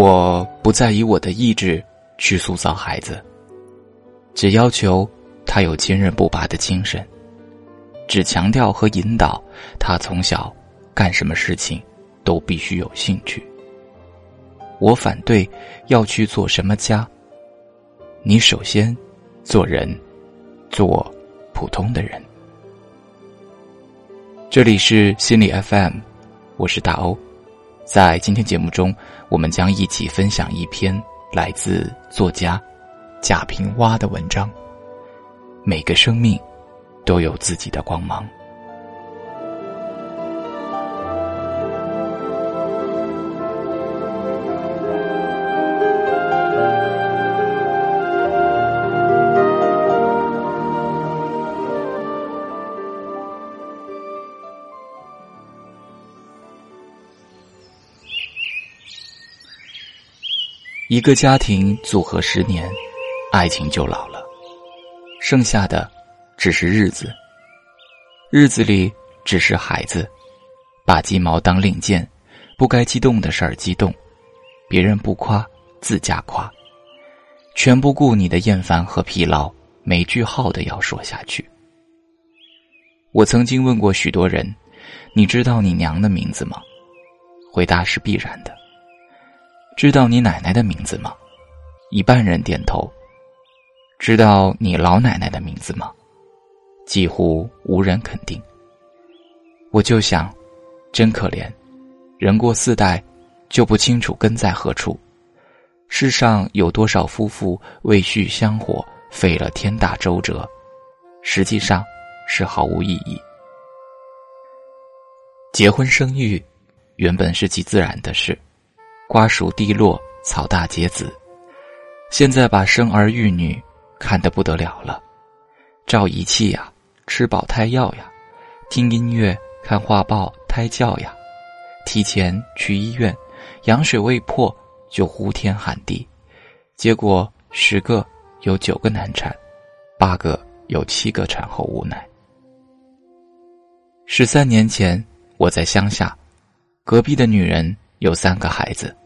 我不再以我的意志去塑造孩子，只要求他有坚韧不拔的精神，只强调和引导他从小干什么事情都必须有兴趣。我反对要去做什么家，你首先做人，做普通的人。这里是心理 FM，我是大欧。在今天节目中，我们将一起分享一篇来自作家贾平凹的文章。每个生命都有自己的光芒。一个家庭组合十年，爱情就老了，剩下的只是日子。日子里只是孩子，把鸡毛当令箭，不该激动的事儿激动，别人不夸自家夸，全不顾你的厌烦和疲劳，没句号的要说下去。我曾经问过许多人：“你知道你娘的名字吗？”回答是必然的。知道你奶奶的名字吗？一半人点头。知道你老奶奶的名字吗？几乎无人肯定。我就想，真可怜，人过四代，就不清楚根在何处。世上有多少夫妇为续香火费了天大周折，实际上是毫无意义。结婚生育，原本是极自然的事。瓜熟蒂落，草大结子。现在把生儿育女看得不得了了，照仪器呀，吃保胎药呀，听音乐、看画报、胎教呀，提前去医院，羊水未破就呼天喊地，结果十个有九个难产，八个有七个产后无奶。十三年前，我在乡下，隔壁的女人有三个孩子。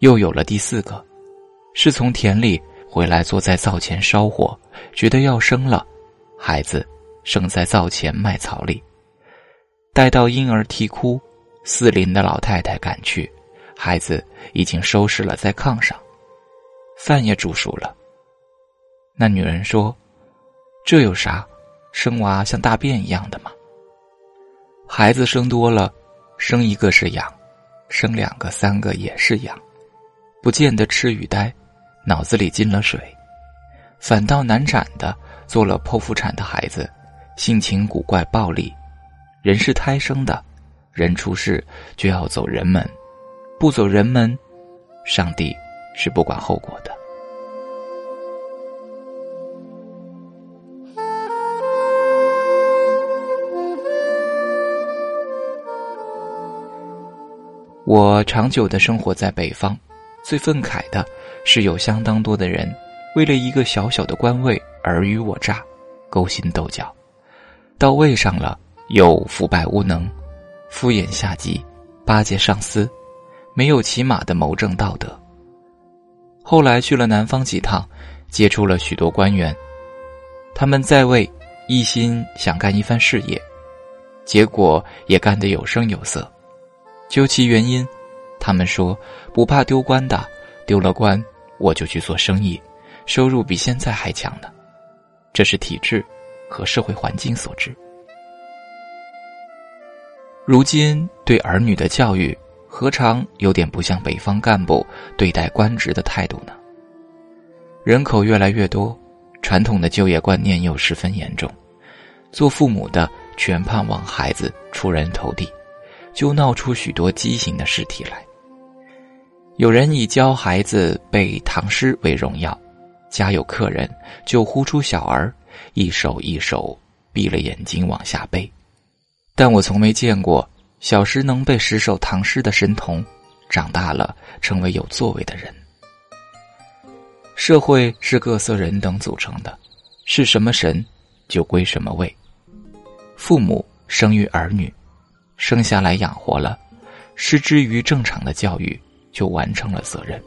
又有了第四个，是从田里回来，坐在灶前烧火，觉得要生了，孩子生在灶前麦草里。待到婴儿啼哭，四邻的老太太赶去，孩子已经收拾了在炕上，饭也煮熟了。那女人说：“这有啥？生娃像大便一样的吗？孩子生多了，生一个是养，生两个、三个也是养。”不见得痴与呆，脑子里进了水，反倒难产的做了剖腹产的孩子，性情古怪暴力，人是胎生的，人出世就要走人门，不走人门，上帝是不管后果的。我长久的生活在北方。最愤慨的是，有相当多的人为了一个小小的官位尔虞我诈、勾心斗角，到位上了又腐败无能、敷衍下级、巴结上司，没有起码的谋政道德。后来去了南方几趟，接触了许多官员，他们在位一心想干一番事业，结果也干得有声有色。究其原因。他们说不怕丢官的，丢了官我就去做生意，收入比现在还强呢。这是体制和社会环境所致。如今对儿女的教育，何尝有点不像北方干部对待官职的态度呢？人口越来越多，传统的就业观念又十分严重，做父母的全盼望孩子出人头地，就闹出许多畸形的尸体来。有人以教孩子背唐诗为荣耀，家有客人就呼出小儿，一首一首闭了眼睛往下背。但我从没见过小时能背十首唐诗的神童，长大了成为有作为的人。社会是各色人等组成的，是什么神就归什么位。父母生育儿女，生下来养活了，失之于正常的教育。就完成了责任，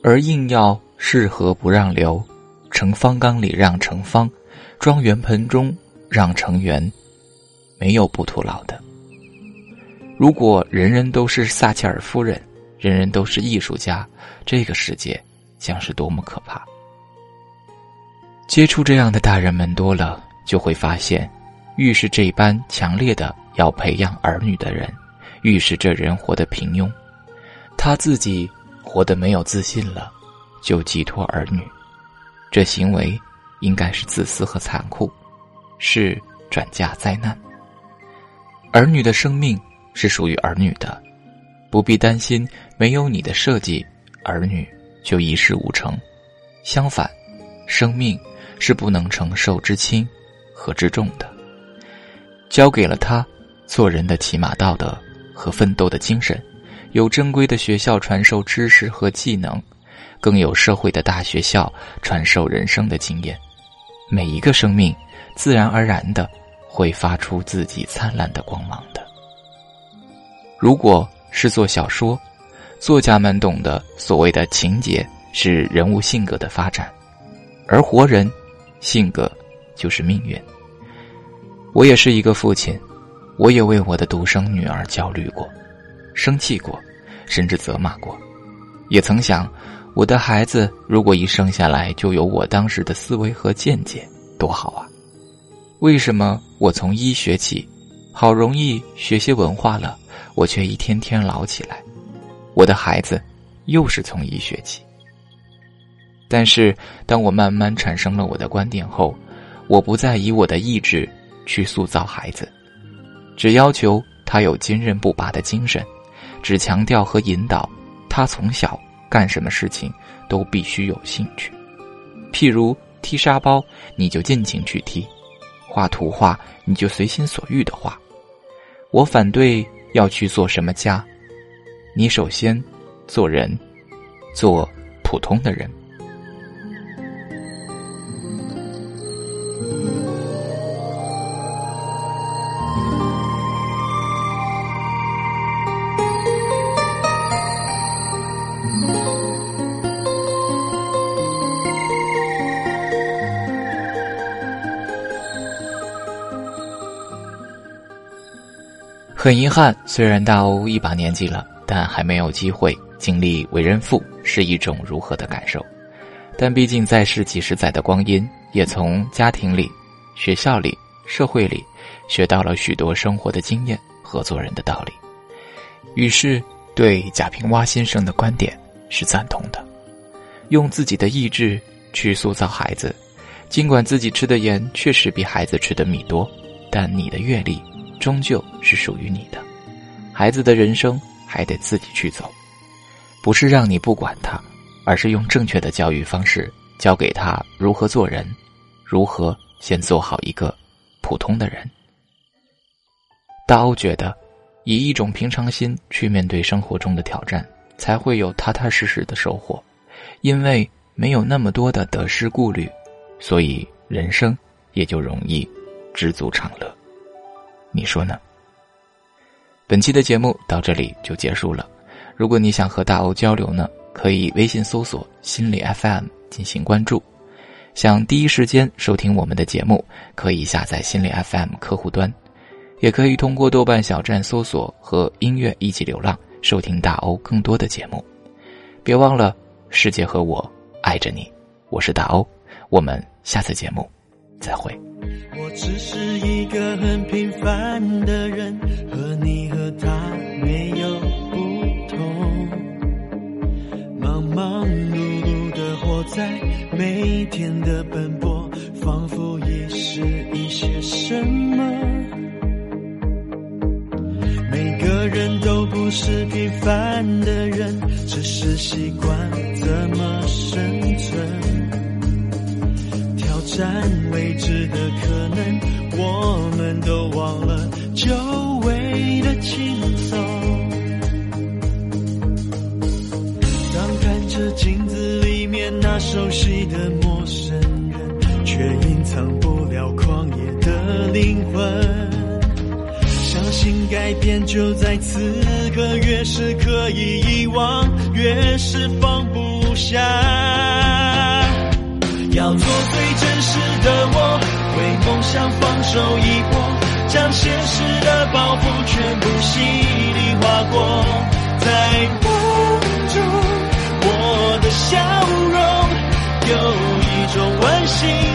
而硬要适合不让留，盛方缸里让盛方，装圆盆中让成圆，没有不徒劳的。如果人人都是撒切尔夫人，人人都是艺术家，这个世界将是多么可怕！接触这样的大人们多了，就会发现，愈是这般强烈的要培养儿女的人，预示这人活得平庸。他自己活得没有自信了，就寄托儿女，这行为应该是自私和残酷，是转嫁灾难。儿女的生命。是属于儿女的，不必担心没有你的设计，儿女就一事无成。相反，生命是不能承受之轻和之重的。交给了他，做人的起码道德和奋斗的精神，有正规的学校传授知识和技能，更有社会的大学校传授人生的经验。每一个生命，自然而然的会发出自己灿烂的光芒的。如果是做小说，作家们懂得所谓的情节是人物性格的发展，而活人性格就是命运。我也是一个父亲，我也为我的独生女儿焦虑过，生气过，甚至责骂过，也曾想，我的孩子如果一生下来就有我当时的思维和见解，多好啊！为什么我从一学起，好容易学些文化了？我却一天天老起来，我的孩子又是从一学起。但是，当我慢慢产生了我的观点后，我不再以我的意志去塑造孩子，只要求他有坚韧不拔的精神，只强调和引导他从小干什么事情都必须有兴趣。譬如踢沙包，你就尽情去踢；画图画，你就随心所欲的画。我反对。要去做什么家？你首先做人，做普通的人。很遗憾，虽然大欧一把年纪了，但还没有机会经历为人父是一种如何的感受。但毕竟在世几十载的光阴，也从家庭里、学校里、社会里学到了许多生活的经验和做人的道理。于是，对贾平凹先生的观点是赞同的：用自己的意志去塑造孩子，尽管自己吃的盐确实比孩子吃的米多，但你的阅历。终究是属于你的，孩子的人生还得自己去走，不是让你不管他，而是用正确的教育方式教给他如何做人，如何先做好一个普通的人。大欧觉得，以一种平常心去面对生活中的挑战，才会有踏踏实实的收获，因为没有那么多的得失顾虑，所以人生也就容易知足常乐。你说呢？本期的节目到这里就结束了。如果你想和大欧交流呢，可以微信搜索“心理 FM” 进行关注。想第一时间收听我们的节目，可以下载心理 FM 客户端，也可以通过豆瓣小站搜索和音乐一起流浪，收听大欧更多的节目。别忘了，世界和我爱着你，我是大欧，我们下次节目再会。我只是一个很平凡的人，和你和他没有不同。忙忙碌碌的活在每天的奔波，仿佛遗失一些什么。每个人都不是平凡的人，只是习惯占未知的可能，我们都忘了久违的轻松。当看着镜子里面那熟悉的陌生人，却隐藏不了狂野的灵魂。相信。改变就在此刻，越是可以遗忘，越是放不下。要做最真实的我为梦想放手一搏将现实的包袱全部洗礼划过。在风中我的笑容有一种温馨